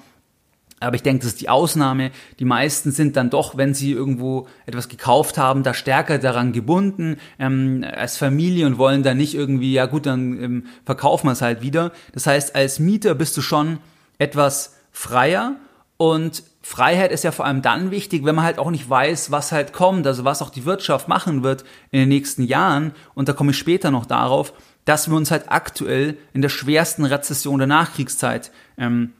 aber ich denke, das ist die Ausnahme. Die meisten sind dann doch, wenn sie irgendwo etwas gekauft haben, da stärker daran gebunden ähm, als Familie und wollen dann nicht irgendwie, ja gut, dann ähm, verkaufen wir es halt wieder. Das heißt, als Mieter bist du schon etwas freier und Freiheit ist ja vor allem dann wichtig, wenn man halt auch nicht weiß, was halt kommt, also was auch die Wirtschaft machen wird in den nächsten Jahren. Und da komme ich später noch darauf, dass wir uns halt aktuell in der schwersten Rezession der Nachkriegszeit ähm,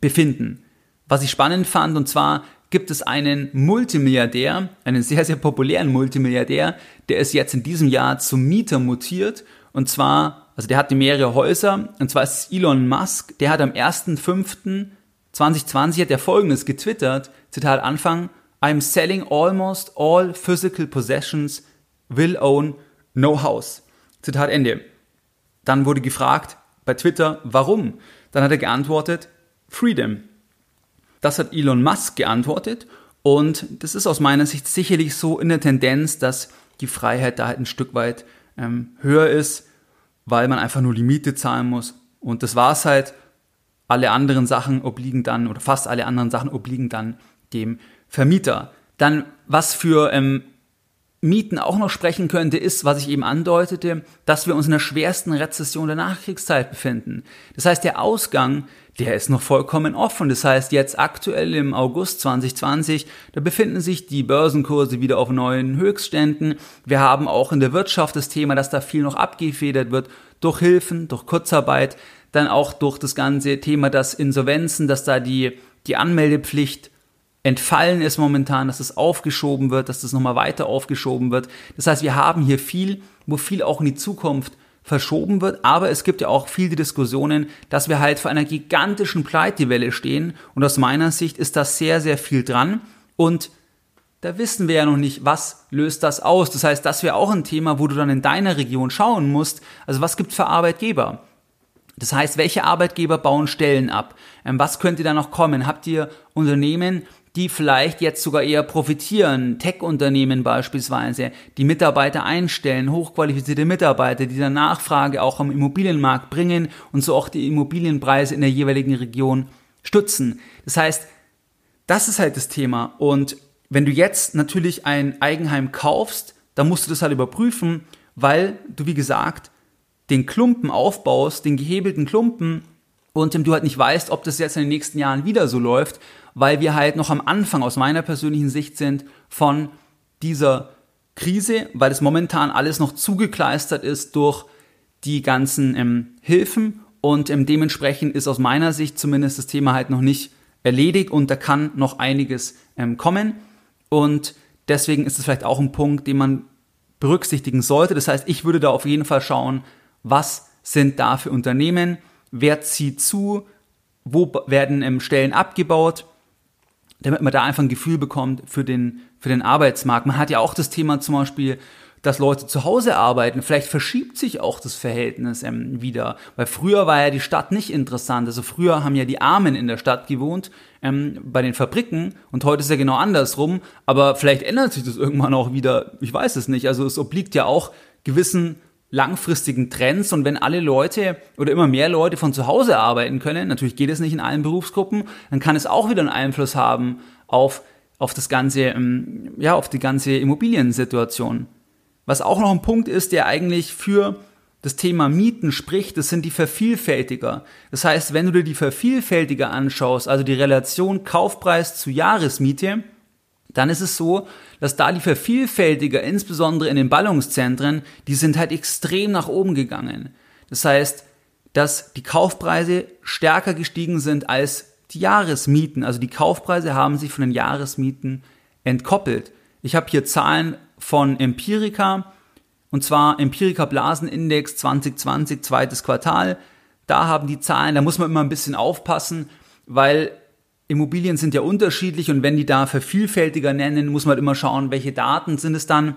befinden was ich spannend fand, und zwar gibt es einen Multimilliardär, einen sehr, sehr populären Multimilliardär, der ist jetzt in diesem Jahr zum Mieter mutiert. Und zwar, also der hatte mehrere Häuser, und zwar ist es Elon Musk, der hat am 1.5.2020 hat er folgendes getwittert, Zitat Anfang, I'm selling almost all physical possessions, will own no house. Zitat Ende. Dann wurde gefragt bei Twitter, warum? Dann hat er geantwortet, Freedom. Das hat Elon Musk geantwortet und das ist aus meiner Sicht sicherlich so in der Tendenz, dass die Freiheit da halt ein Stück weit ähm, höher ist, weil man einfach nur die Miete zahlen muss. Und das war's halt. Alle anderen Sachen obliegen dann, oder fast alle anderen Sachen obliegen dann dem Vermieter. Dann, was für ähm, Mieten auch noch sprechen könnte, ist, was ich eben andeutete, dass wir uns in der schwersten Rezession der Nachkriegszeit befinden. Das heißt, der Ausgang der ist noch vollkommen offen. Das heißt, jetzt aktuell im August 2020, da befinden sich die Börsenkurse wieder auf neuen Höchstständen. Wir haben auch in der Wirtschaft das Thema, dass da viel noch abgefedert wird durch Hilfen, durch Kurzarbeit, dann auch durch das ganze Thema, dass Insolvenzen, dass da die die Anmeldepflicht entfallen ist momentan, dass es aufgeschoben wird, dass das nochmal weiter aufgeschoben wird. Das heißt, wir haben hier viel, wo viel auch in die Zukunft verschoben wird, aber es gibt ja auch viele Diskussionen, dass wir halt vor einer gigantischen Pleitewelle stehen und aus meiner Sicht ist da sehr, sehr viel dran und da wissen wir ja noch nicht, was löst das aus. Das heißt, das wäre auch ein Thema, wo du dann in deiner Region schauen musst. Also was gibt es für Arbeitgeber? Das heißt, welche Arbeitgeber bauen Stellen ab? Ähm, was könnte da noch kommen? Habt ihr Unternehmen, die vielleicht jetzt sogar eher profitieren, Tech-Unternehmen beispielsweise, die Mitarbeiter einstellen, hochqualifizierte Mitarbeiter, die dann Nachfrage auch am Immobilienmarkt bringen und so auch die Immobilienpreise in der jeweiligen Region stützen. Das heißt, das ist halt das Thema. Und wenn du jetzt natürlich ein Eigenheim kaufst, dann musst du das halt überprüfen, weil du, wie gesagt, den Klumpen aufbaust, den gehebelten Klumpen und du halt nicht weißt, ob das jetzt in den nächsten Jahren wieder so läuft, weil wir halt noch am Anfang aus meiner persönlichen Sicht sind von dieser Krise, weil es momentan alles noch zugekleistert ist durch die ganzen ähm, Hilfen und ähm, dementsprechend ist aus meiner Sicht zumindest das Thema halt noch nicht erledigt und da kann noch einiges ähm, kommen und deswegen ist es vielleicht auch ein Punkt, den man berücksichtigen sollte. Das heißt, ich würde da auf jeden Fall schauen, was sind da für Unternehmen, wer zieht zu, wo werden ähm, Stellen abgebaut, damit man da einfach ein Gefühl bekommt für den, für den Arbeitsmarkt. Man hat ja auch das Thema zum Beispiel, dass Leute zu Hause arbeiten. Vielleicht verschiebt sich auch das Verhältnis ähm, wieder. Weil früher war ja die Stadt nicht interessant. Also früher haben ja die Armen in der Stadt gewohnt, ähm, bei den Fabriken. Und heute ist ja genau andersrum. Aber vielleicht ändert sich das irgendwann auch wieder. Ich weiß es nicht. Also es obliegt ja auch gewissen langfristigen Trends und wenn alle Leute oder immer mehr Leute von zu Hause arbeiten können, natürlich geht es nicht in allen Berufsgruppen, dann kann es auch wieder einen Einfluss haben auf, auf das ganze, ähm, ja, auf die ganze Immobiliensituation. Was auch noch ein Punkt ist, der eigentlich für das Thema Mieten spricht, das sind die Vervielfältiger. Das heißt, wenn du dir die Vervielfältiger anschaust, also die Relation Kaufpreis zu Jahresmiete, dann ist es so, dass da die Vervielfältiger, insbesondere in den Ballungszentren, die sind halt extrem nach oben gegangen. Das heißt, dass die Kaufpreise stärker gestiegen sind als die Jahresmieten. Also die Kaufpreise haben sich von den Jahresmieten entkoppelt. Ich habe hier Zahlen von Empirica, und zwar Empirica Blasenindex 2020, zweites Quartal. Da haben die Zahlen, da muss man immer ein bisschen aufpassen, weil Immobilien sind ja unterschiedlich und wenn die da vervielfältiger nennen, muss man halt immer schauen, welche Daten sind es dann,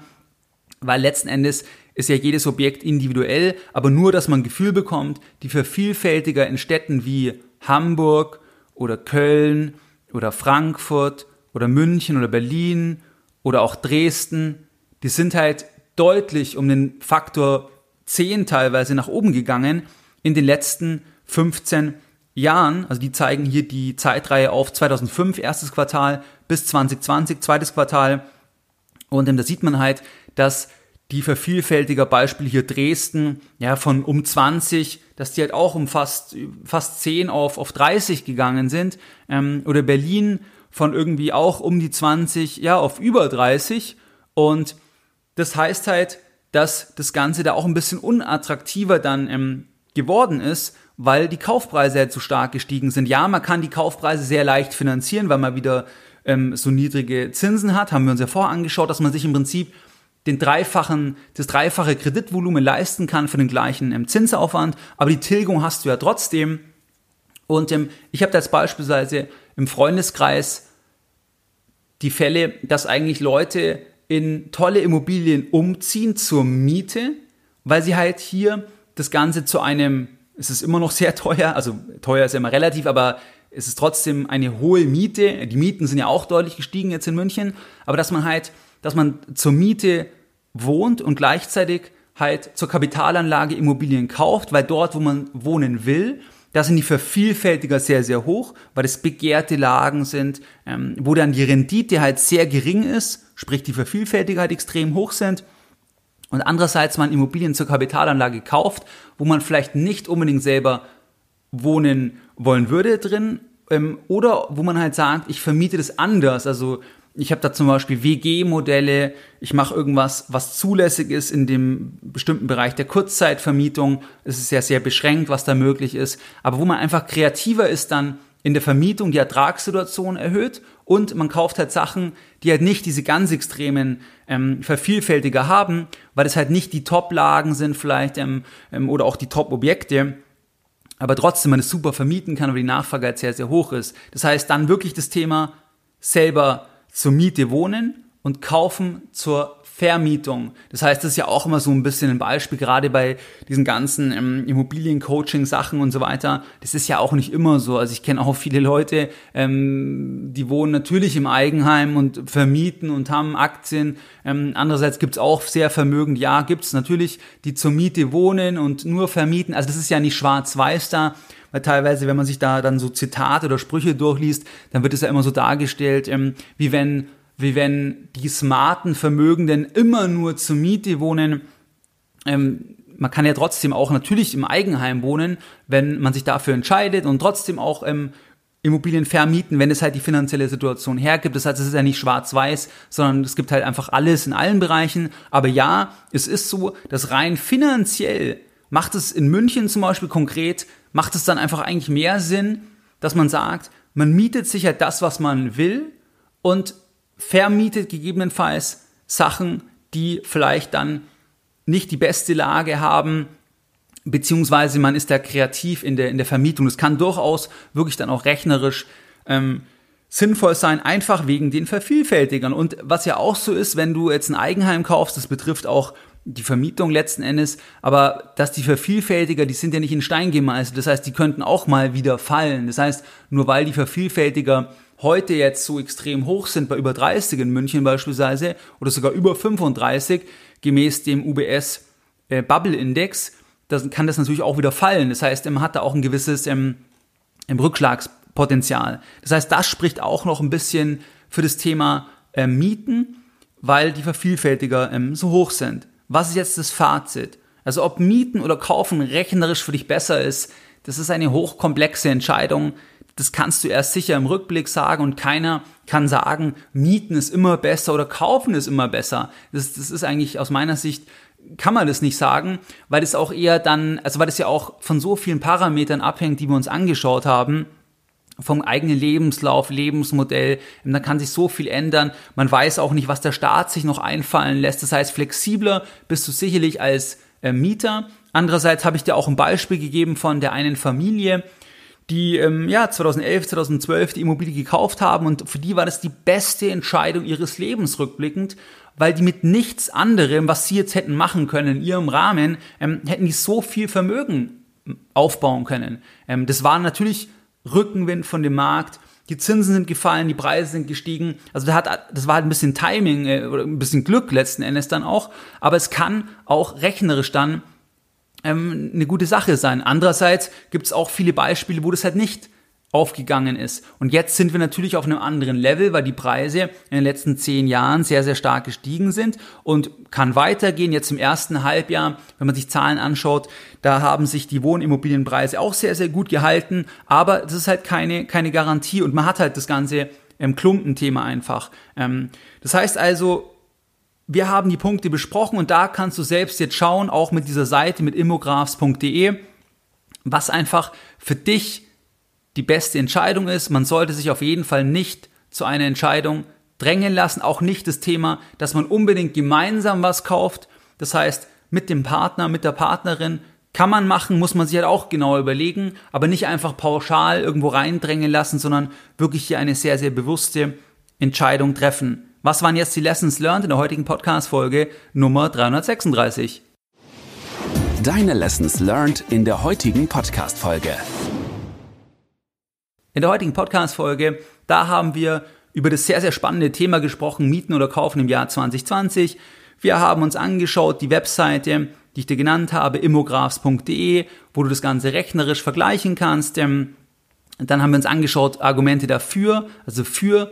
weil letzten Endes ist ja jedes Objekt individuell, aber nur, dass man ein Gefühl bekommt, die vervielfältiger in Städten wie Hamburg oder Köln oder Frankfurt oder München oder Berlin oder auch Dresden, die sind halt deutlich um den Faktor 10 teilweise nach oben gegangen in den letzten 15 Jahren. Also die zeigen hier die Zeitreihe auf 2005, erstes Quartal, bis 2020, zweites Quartal. Und da sieht man halt, dass die vervielfältiger Beispiele hier Dresden, ja, von um 20, dass die halt auch um fast, fast 10 auf, auf 30 gegangen sind. Ähm, oder Berlin von irgendwie auch um die 20, ja, auf über 30. Und das heißt halt, dass das Ganze da auch ein bisschen unattraktiver dann ähm, geworden ist, weil die Kaufpreise ja zu stark gestiegen sind. Ja, man kann die Kaufpreise sehr leicht finanzieren, weil man wieder ähm, so niedrige Zinsen hat. Haben wir uns ja vorher angeschaut, dass man sich im Prinzip den dreifachen, das dreifache Kreditvolumen leisten kann für den gleichen ähm, Zinsaufwand. Aber die Tilgung hast du ja trotzdem. Und ähm, ich habe da jetzt beispielsweise im Freundeskreis die Fälle, dass eigentlich Leute in tolle Immobilien umziehen zur Miete, weil sie halt hier das Ganze zu einem es ist immer noch sehr teuer, also teuer ist ja immer relativ, aber es ist trotzdem eine hohe Miete. Die Mieten sind ja auch deutlich gestiegen jetzt in München, aber dass man halt, dass man zur Miete wohnt und gleichzeitig halt zur Kapitalanlage Immobilien kauft, weil dort, wo man wohnen will, da sind die Vervielfältiger sehr, sehr hoch, weil es begehrte Lagen sind, ähm, wo dann die Rendite halt sehr gering ist, sprich die Vervielfältiger halt extrem hoch sind und andererseits man Immobilien zur Kapitalanlage kauft, wo man vielleicht nicht unbedingt selber wohnen wollen würde drin ähm, oder wo man halt sagt, ich vermiete das anders. Also ich habe da zum Beispiel WG-Modelle, ich mache irgendwas, was zulässig ist in dem bestimmten Bereich der Kurzzeitvermietung. Es ist ja sehr beschränkt, was da möglich ist. Aber wo man einfach kreativer ist dann in der Vermietung die Ertragssituation erhöht und man kauft halt Sachen, die halt nicht diese ganz extremen ähm, Vervielfältiger haben, weil es halt nicht die Top-Lagen sind vielleicht ähm, ähm, oder auch die Top-Objekte, aber trotzdem man es super vermieten kann, weil die Nachfrage halt sehr, sehr hoch ist. Das heißt, dann wirklich das Thema selber zur Miete wohnen und kaufen zur Vermietung. Das heißt, das ist ja auch immer so ein bisschen ein Beispiel, gerade bei diesen ganzen ähm, Immobiliencoaching-Sachen und so weiter. Das ist ja auch nicht immer so. Also ich kenne auch viele Leute, ähm, die wohnen natürlich im Eigenheim und vermieten und haben Aktien. Ähm, andererseits gibt's auch sehr vermögend, ja, gibt's natürlich, die zur Miete wohnen und nur vermieten. Also das ist ja nicht schwarz-weiß da weil teilweise, wenn man sich da dann so Zitate oder Sprüche durchliest, dann wird es ja immer so dargestellt, ähm, wie wenn wie wenn die smarten Vermögenden immer nur zur Miete wohnen. Ähm, man kann ja trotzdem auch natürlich im Eigenheim wohnen, wenn man sich dafür entscheidet und trotzdem auch ähm, Immobilien vermieten, wenn es halt die finanzielle Situation hergibt. Das heißt, es ist ja nicht schwarz-weiß, sondern es gibt halt einfach alles in allen Bereichen. Aber ja, es ist so, dass rein finanziell macht es in München zum Beispiel konkret, macht es dann einfach eigentlich mehr Sinn, dass man sagt, man mietet sich halt das, was man will und vermietet gegebenenfalls Sachen, die vielleicht dann nicht die beste Lage haben, beziehungsweise man ist da kreativ in der, in der Vermietung. Das kann durchaus wirklich dann auch rechnerisch ähm, sinnvoll sein, einfach wegen den Vervielfältigern. Und was ja auch so ist, wenn du jetzt ein Eigenheim kaufst, das betrifft auch die Vermietung letzten Endes, aber dass die Vervielfältiger, die sind ja nicht in Stein gemeißelt. Das heißt, die könnten auch mal wieder fallen. Das heißt, nur weil die Vervielfältiger heute jetzt so extrem hoch sind, bei über 30 in München beispielsweise, oder sogar über 35, gemäß dem UBS äh, Bubble Index, dann kann das natürlich auch wieder fallen. Das heißt, man hat da auch ein gewisses ähm, Rückschlagspotenzial. Das heißt, das spricht auch noch ein bisschen für das Thema äh, Mieten, weil die Vervielfältiger ähm, so hoch sind. Was ist jetzt das Fazit? Also ob Mieten oder Kaufen rechnerisch für dich besser ist, das ist eine hochkomplexe Entscheidung, das kannst du erst sicher im Rückblick sagen und keiner kann sagen, mieten ist immer besser oder kaufen ist immer besser. Das, das ist eigentlich aus meiner Sicht kann man das nicht sagen, weil es auch eher dann, also weil es ja auch von so vielen Parametern abhängt, die wir uns angeschaut haben, vom eigenen Lebenslauf, Lebensmodell, da kann sich so viel ändern. Man weiß auch nicht, was der Staat sich noch einfallen lässt. Das heißt, flexibler bist du sicherlich als äh, Mieter. Andererseits habe ich dir auch ein Beispiel gegeben von der einen Familie, die ähm, ja 2011, 2012 die Immobilie gekauft haben und für die war das die beste Entscheidung ihres Lebens rückblickend, weil die mit nichts anderem, was sie jetzt hätten machen können in ihrem Rahmen, ähm, hätten die so viel Vermögen aufbauen können. Ähm, das war natürlich Rückenwind von dem Markt. Die Zinsen sind gefallen, die Preise sind gestiegen. Also das, hat, das war halt ein bisschen Timing äh, oder ein bisschen Glück letzten Endes dann auch. Aber es kann auch rechnerisch dann ähm, eine gute Sache sein. Andererseits gibt es auch viele Beispiele, wo das halt nicht aufgegangen ist. Und jetzt sind wir natürlich auf einem anderen Level, weil die Preise in den letzten zehn Jahren sehr, sehr stark gestiegen sind und kann weitergehen. Jetzt im ersten Halbjahr, wenn man sich Zahlen anschaut, da haben sich die Wohnimmobilienpreise auch sehr, sehr gut gehalten. Aber das ist halt keine, keine Garantie und man hat halt das ganze ähm, Klumpenthema einfach. Ähm, das heißt also, wir haben die Punkte besprochen und da kannst du selbst jetzt schauen, auch mit dieser Seite mit immographs.de, was einfach für dich die beste Entscheidung ist. Man sollte sich auf jeden Fall nicht zu einer Entscheidung drängen lassen, auch nicht das Thema, dass man unbedingt gemeinsam was kauft. Das heißt, mit dem Partner, mit der Partnerin kann man machen, muss man sich halt auch genau überlegen, aber nicht einfach pauschal irgendwo reindrängen lassen, sondern wirklich hier eine sehr, sehr bewusste Entscheidung treffen. Was waren jetzt die Lessons learned in der heutigen Podcast-Folge Nummer 336? Deine Lessons learned in der heutigen Podcast-Folge. In der heutigen Podcast-Folge, da haben wir über das sehr, sehr spannende Thema gesprochen, Mieten oder Kaufen im Jahr 2020. Wir haben uns angeschaut, die Webseite, die ich dir genannt habe, immographs.de, wo du das Ganze rechnerisch vergleichen kannst. Ähm, dann haben wir uns angeschaut, Argumente dafür, also für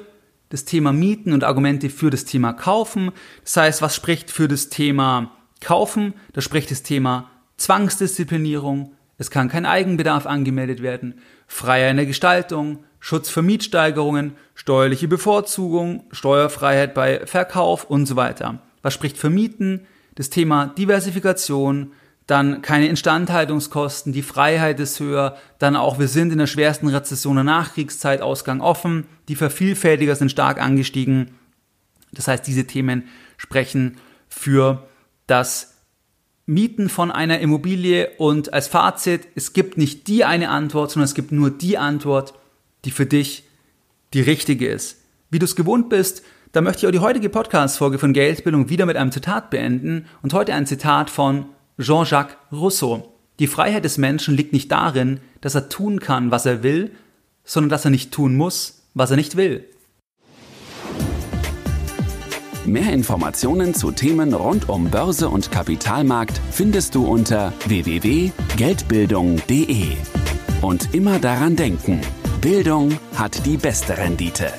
das Thema Mieten und Argumente für das Thema Kaufen. Das heißt, was spricht für das Thema Kaufen? Da spricht das Thema Zwangsdisziplinierung. Es kann kein Eigenbedarf angemeldet werden. Freier in der Gestaltung, Schutz für Mietsteigerungen, steuerliche Bevorzugung, Steuerfreiheit bei Verkauf und so weiter. Was spricht für Mieten? Das Thema Diversifikation, dann keine Instandhaltungskosten, die Freiheit ist höher, dann auch wir sind in der schwersten Rezession der Nachkriegszeit, Ausgang offen, die Vervielfältiger sind stark angestiegen. Das heißt, diese Themen sprechen für das Mieten von einer Immobilie und als Fazit, es gibt nicht die eine Antwort, sondern es gibt nur die Antwort, die für dich die richtige ist. Wie du es gewohnt bist, da möchte ich auch die heutige Podcast-Folge von Geldbildung wieder mit einem Zitat beenden und heute ein Zitat von Jean-Jacques Rousseau. Die Freiheit des Menschen liegt nicht darin, dass er tun kann, was er will, sondern dass er nicht tun muss, was er nicht will. Mehr Informationen zu Themen rund um Börse und Kapitalmarkt findest du unter www.geldbildung.de. Und immer daran denken, Bildung hat die beste Rendite.